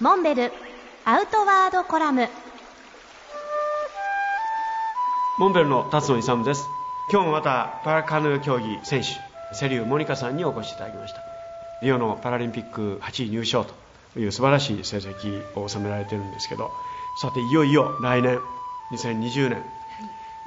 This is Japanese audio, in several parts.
モンベルアウトワードコラム。モンベルの辰野勇です。今日もまたパラカヌー競技選手瀬立モニカさんにお越しいただきました。リオのパラリンピック8位入賞という素晴らしい成績を収められてるんですけどさていよいよ来年2020年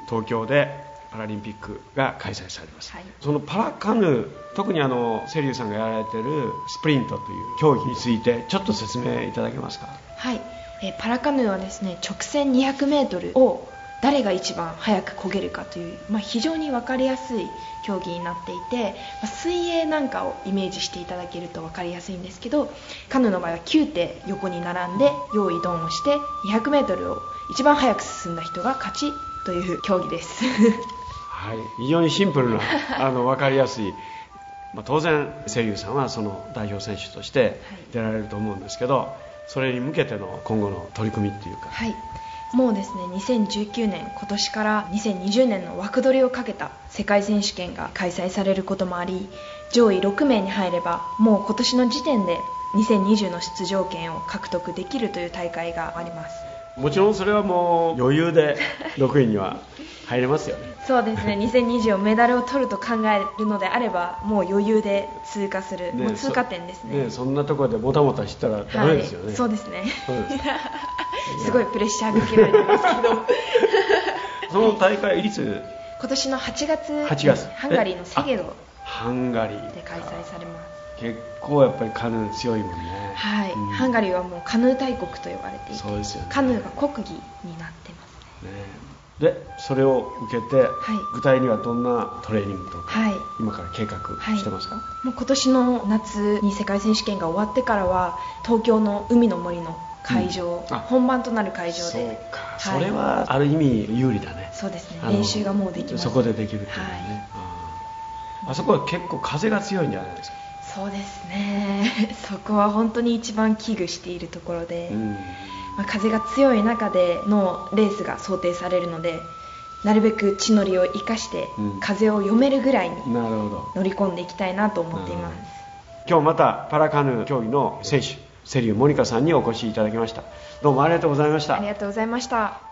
東京でパラリンピックが開催されます、はい、そのパラカヌー特にあの瀬立さんがやられてるスプリントという競技についてちょっと説明いただけますか？はい、えー、パラカヌーはですね直線 200m を誰が一番早く漕げるかという、まあ、非常に分かりやすい競技になっていて、まあ、水泳なんかをイメージしていただけると分かりやすいんですけどカヌーの場合は9手横に並んで用意ドンをして 200m を一番早く進んだ人が勝ちという競技ですはい、非常にシンプルな あの分かりやすい、まあ、当然瀬立さんはその代表選手として出られると思うんですけどそれに向けての今後の取り組みっていうか、はい、もうですね2019年今年から2020年の枠取りをかけた世界選手権が開催されることもあり上位6名に入ればもう今年の時点で2020の出場権を獲得できるという大会があります。もちろんそれはもう余裕で6位には入れますよね。そうですね。2020メダルを取ると考えるのであればもう余裕で通過する、ね、もう通過点ですね。ねそんなところでもたもたしたらダメですよね、はい、そうですね。す。ごいプレッシャーかけられてますけど。その大会いつ？今年の8月 ,8 月。ハンガリーのセゲドハンガリーで開催されます結構やっぱりカヌー強いもんね。はい、うん、ハンガリーはもうカヌー大国と呼ばれていてそうですよ、ね、カヌーが国技になってますね。ねでそれを受けて、はい、具体にはどんなトレーニングとか、はい、今から計画してますか、はい、もう今年の夏に世界選手権が終わってからは東京の海の森の会場、うん、本番となる会場で。そうか、それはある意味有利だね。そうですね。練習がもうできます。そこでできるっていうね、あそこは結構風が強いんじゃないですか？そうですね。そこは本当に一番危惧しているところで、うんまあ、風が強い中でのレースが想定されるのでなるべく地の利を生かして風を読めるぐらいに乗り込んでいきたいなと思っています、今日またパラカヌー競技の選手瀬立モニカさんにお越しいただきました。どうもありがとうございました。ありがとうございました